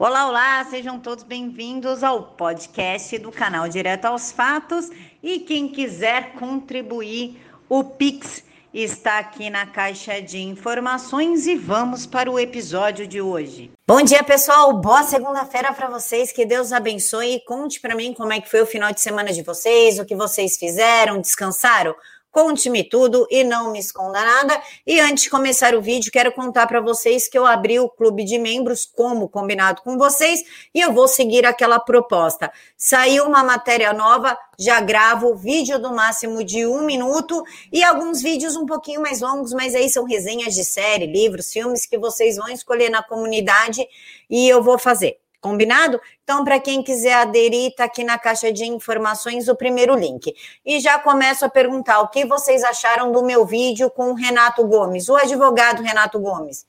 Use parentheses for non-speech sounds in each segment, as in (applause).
Olá, olá, sejam todos bem-vindos ao podcast do canal Direto aos Fatos. E quem quiser contribuir, o Pix está aqui na caixa de informações e vamos para o episódio de hoje. Bom dia, pessoal. Boa segunda-feira para vocês. Que Deus abençoe e conte para mim como é que foi o final de semana de vocês, o que vocês fizeram, descansaram. Conte-me tudo e não me esconda nada. E antes de começar o vídeo, quero contar para vocês que eu abri o clube de membros, como combinado com vocês, e eu vou seguir aquela proposta. Saiu uma matéria nova, já gravo vídeo do máximo de um minuto e alguns vídeos um pouquinho mais longos, mas aí são resenhas de série, livros, filmes que vocês vão escolher na comunidade e eu vou fazer. Combinado? Então, para quem quiser aderir, está aqui na caixa de informações o primeiro link. E já começo a perguntar o que vocês acharam do meu vídeo com o Renato Gomes, o advogado Renato Gomes.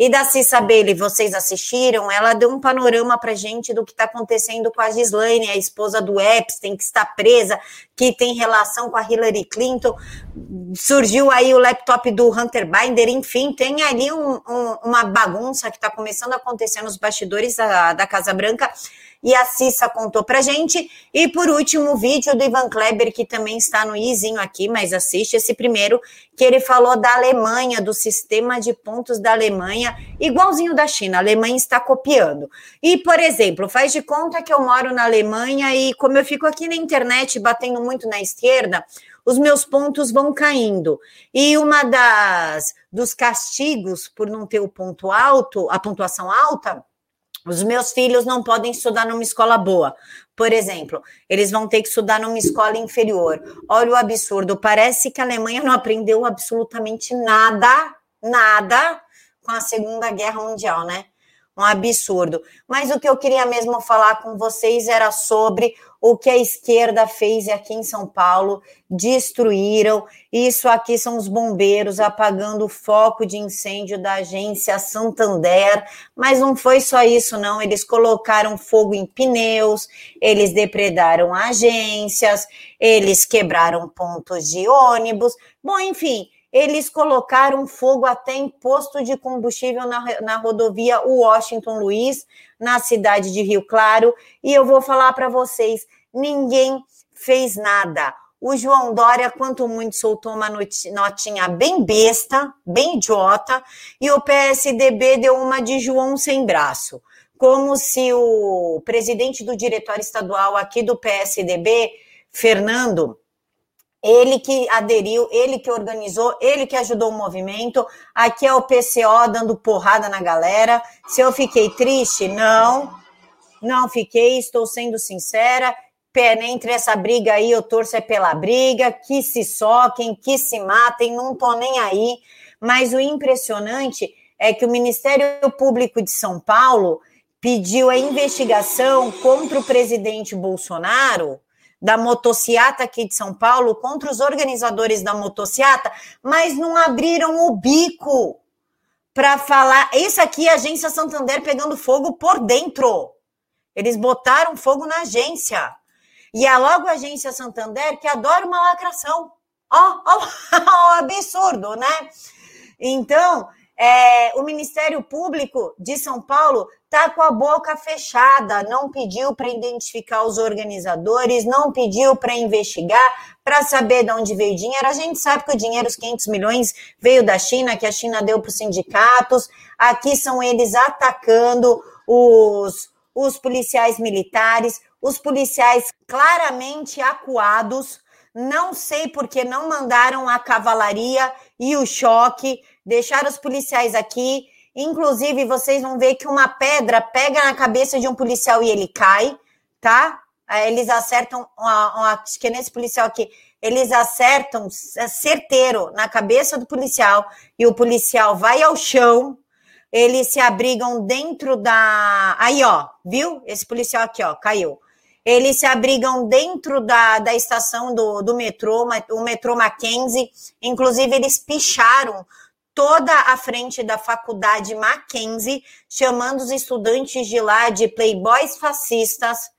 E da Cissa Bailey, vocês assistiram? Ela deu um panorama para gente do que está acontecendo com a Gislaine, a esposa do Epstein, que está presa, que tem relação com a Hillary Clinton. Surgiu aí o laptop do Hunter Binder, enfim, tem ali um, um, uma bagunça que está começando a acontecer nos bastidores da, da Casa Branca e a Cissa contou pra gente. E por último, o vídeo do Ivan Kleber, que também está no izinho aqui, mas assiste esse primeiro, que ele falou da Alemanha, do sistema de pontos da Alemanha, igualzinho da China. A Alemanha está copiando. E, por exemplo, faz de conta que eu moro na Alemanha e como eu fico aqui na internet batendo muito na esquerda, os meus pontos vão caindo. E uma das dos castigos por não ter o ponto alto, a pontuação alta, os meus filhos não podem estudar numa escola boa. Por exemplo, eles vão ter que estudar numa escola inferior. Olha o absurdo. Parece que a Alemanha não aprendeu absolutamente nada, nada com a Segunda Guerra Mundial, né? Um absurdo. Mas o que eu queria mesmo falar com vocês era sobre o que a esquerda fez aqui em São Paulo, destruíram. Isso aqui são os bombeiros apagando o foco de incêndio da agência Santander, mas não foi só isso não, eles colocaram fogo em pneus, eles depredaram agências, eles quebraram pontos de ônibus. Bom, enfim, eles colocaram fogo até em posto de combustível na, na rodovia Washington Luiz, na cidade de Rio Claro, e eu vou falar para vocês: ninguém fez nada. O João Dória, quanto muito, soltou uma notinha bem besta, bem idiota, e o PSDB deu uma de João sem braço. Como se o presidente do diretório estadual aqui do PSDB, Fernando, ele que aderiu, ele que organizou, ele que ajudou o movimento. Aqui é o PCO dando porrada na galera. Se eu fiquei triste, não, não fiquei, estou sendo sincera. Pé, entre essa briga aí, eu torço é pela briga, que se soquem, que se matem, não tô nem aí. Mas o impressionante é que o Ministério Público de São Paulo pediu a investigação contra o presidente Bolsonaro da motociata aqui de São Paulo contra os organizadores da motociata, mas não abriram o bico para falar. Isso aqui é a agência Santander pegando fogo por dentro. Eles botaram fogo na agência. E é logo a agência Santander que adora uma lacração. Ó, oh, (laughs) oh, absurdo, né? Então, é, o Ministério Público de São Paulo está com a boca fechada, não pediu para identificar os organizadores, não pediu para investigar, para saber de onde veio o dinheiro. A gente sabe que o dinheiro, os 500 milhões, veio da China, que a China deu para os sindicatos. Aqui são eles atacando os, os policiais militares, os policiais claramente acuados. Não sei porque não mandaram a cavalaria e o choque deixar os policiais aqui. Inclusive, vocês vão ver que uma pedra pega na cabeça de um policial e ele cai, tá? Eles acertam, acho que é nesse policial aqui, eles acertam é certeiro na cabeça do policial e o policial vai ao chão. Eles se abrigam dentro da. Aí, ó, viu? Esse policial aqui, ó, caiu. Eles se abrigam dentro da, da estação do, do metrô, o metrô Mackenzie. Inclusive, eles picharam toda a frente da faculdade Mackenzie, chamando os estudantes de lá de playboys fascistas,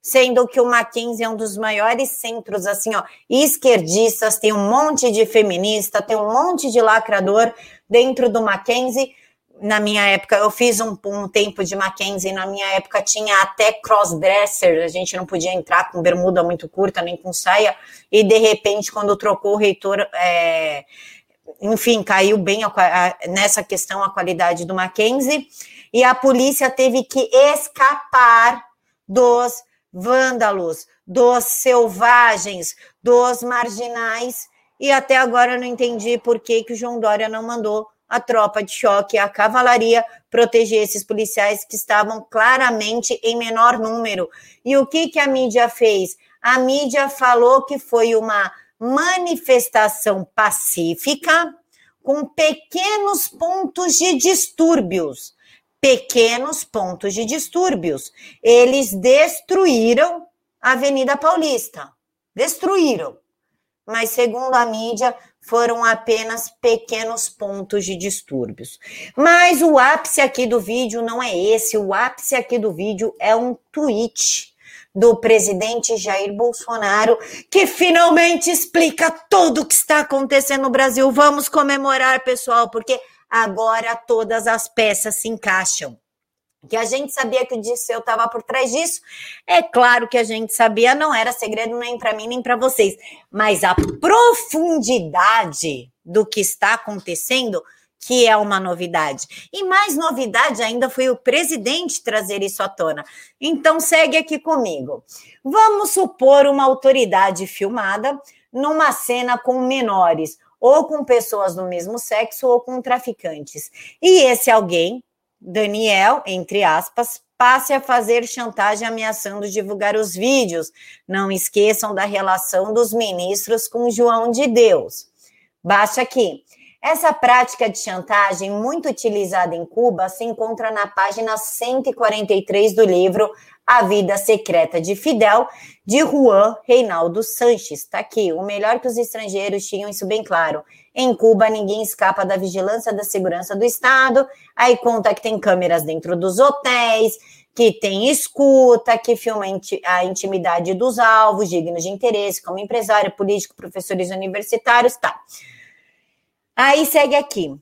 sendo que o Mackenzie é um dos maiores centros, assim, ó, esquerdistas, tem um monte de feminista, tem um monte de lacrador dentro do Mackenzie, na minha época, eu fiz um, um tempo de Mackenzie, na minha época tinha até crossdresser, a gente não podia entrar com bermuda muito curta, nem com saia, e de repente, quando trocou o reitor, é, enfim, caiu bem a, a, nessa questão a qualidade do Mackenzie, e a polícia teve que escapar dos vândalos, dos selvagens, dos marginais, e até agora eu não entendi por que, que o João Dória não mandou a tropa de choque, a cavalaria, proteger esses policiais que estavam claramente em menor número. E o que, que a mídia fez? A mídia falou que foi uma manifestação pacífica com pequenos pontos de distúrbios. Pequenos pontos de distúrbios. Eles destruíram a Avenida Paulista. Destruíram. Mas, segundo a mídia, foram apenas pequenos pontos de distúrbios. Mas o ápice aqui do vídeo não é esse, o ápice aqui do vídeo é um tweet do presidente Jair Bolsonaro, que finalmente explica tudo o que está acontecendo no Brasil. Vamos comemorar, pessoal, porque agora todas as peças se encaixam que a gente sabia que o Disseu estava por trás disso. É claro que a gente sabia, não era segredo nem para mim nem para vocês, mas a profundidade do que está acontecendo que é uma novidade. E mais novidade ainda foi o presidente trazer isso à tona. Então segue aqui comigo. Vamos supor uma autoridade filmada numa cena com menores, ou com pessoas do mesmo sexo, ou com traficantes. E esse alguém Daniel, entre aspas, passe a fazer chantagem ameaçando divulgar os vídeos. Não esqueçam da relação dos ministros com João de Deus. Baixa aqui. Essa prática de chantagem, muito utilizada em Cuba, se encontra na página 143 do livro A Vida Secreta de Fidel, de Juan Reinaldo Sanches. Está aqui. O melhor que os estrangeiros tinham isso bem claro. Em Cuba, ninguém escapa da vigilância da segurança do Estado. Aí conta que tem câmeras dentro dos hotéis, que tem escuta, que filma a intimidade dos alvos, dignos de interesse, como empresário, político, professores universitários, tá. Aí segue aqui.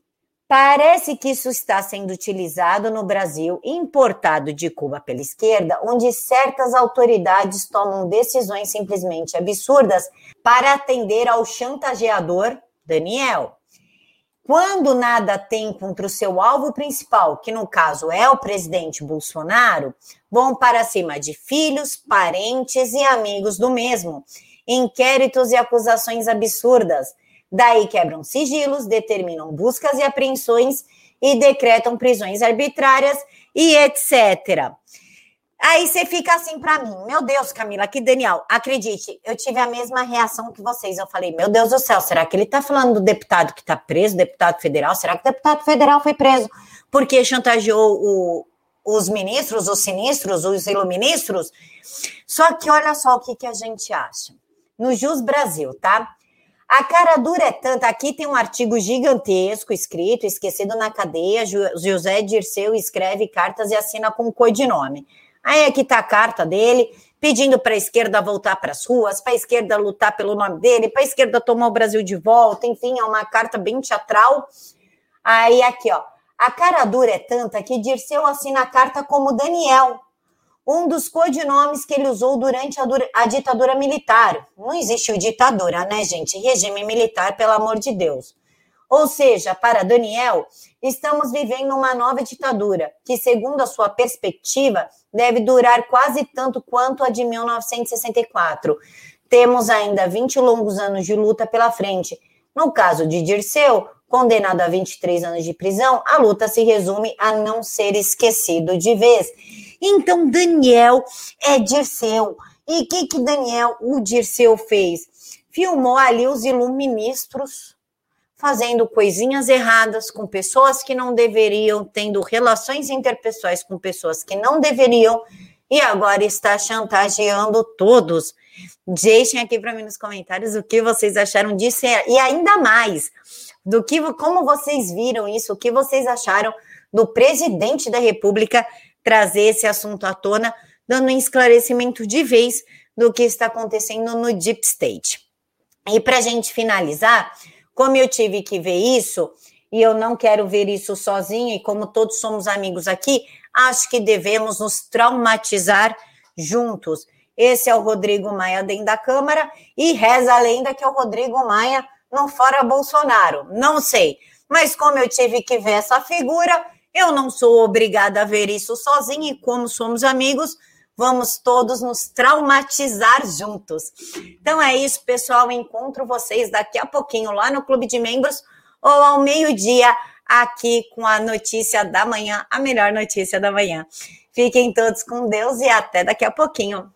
Parece que isso está sendo utilizado no Brasil, importado de Cuba pela esquerda, onde certas autoridades tomam decisões simplesmente absurdas para atender ao chantageador Daniel. Quando nada tem contra o seu alvo principal, que no caso é o presidente Bolsonaro, vão para cima de filhos, parentes e amigos do mesmo. Inquéritos e acusações absurdas. Daí quebram sigilos, determinam buscas e apreensões e decretam prisões arbitrárias e etc. Aí você fica assim para mim, meu Deus, Camila, que Daniel, acredite, eu tive a mesma reação que vocês. Eu falei, meu Deus do céu, será que ele tá falando do deputado que tá preso, deputado federal? Será que o deputado federal foi preso porque chantageou o, os ministros, os sinistros, os iluministros? Só que olha só o que, que a gente acha. No Jus Brasil, tá? A cara dura é tanta. Aqui tem um artigo gigantesco escrito, esquecido na cadeia. José Dirceu escreve cartas e assina com codinome. Aí aqui está a carta dele, pedindo para a esquerda voltar para as ruas, para a esquerda lutar pelo nome dele, para a esquerda tomar o Brasil de volta, enfim, é uma carta bem teatral. Aí aqui, ó, a cara dura é tanta que Dirceu assina a carta como Daniel, um dos codinomes que ele usou durante a, a ditadura militar. Não existe ditadura, né, gente? Regime militar, pelo amor de Deus. Ou seja, para Daniel, estamos vivendo uma nova ditadura, que, segundo a sua perspectiva, deve durar quase tanto quanto a de 1964. Temos ainda 20 longos anos de luta pela frente. No caso de Dirceu, condenado a 23 anos de prisão, a luta se resume a não ser esquecido de vez. Então, Daniel é Dirceu. E o que, que Daniel, o Dirceu, fez? Filmou ali os iluministros fazendo coisinhas erradas com pessoas que não deveriam, tendo relações interpessoais com pessoas que não deveriam, e agora está chantageando todos. Deixem aqui para mim nos comentários o que vocês acharam disso e ainda mais do que como vocês viram isso, o que vocês acharam do presidente da República trazer esse assunto à tona, dando um esclarecimento de vez do que está acontecendo no Deep State. E para a gente finalizar, como eu tive que ver isso, e eu não quero ver isso sozinha, e como todos somos amigos aqui, acho que devemos nos traumatizar juntos. Esse é o Rodrigo Maia dentro da Câmara, e reza a lenda que é o Rodrigo Maia não fora Bolsonaro. Não sei. Mas como eu tive que ver essa figura, eu não sou obrigada a ver isso sozinha, e como somos amigos, vamos todos nos traumatizar juntos. Então é isso, pessoal. Encontro vocês daqui a pouquinho lá no Clube de Membros ou ao meio-dia aqui com a notícia da manhã, a melhor notícia da manhã. Fiquem todos com Deus e até daqui a pouquinho.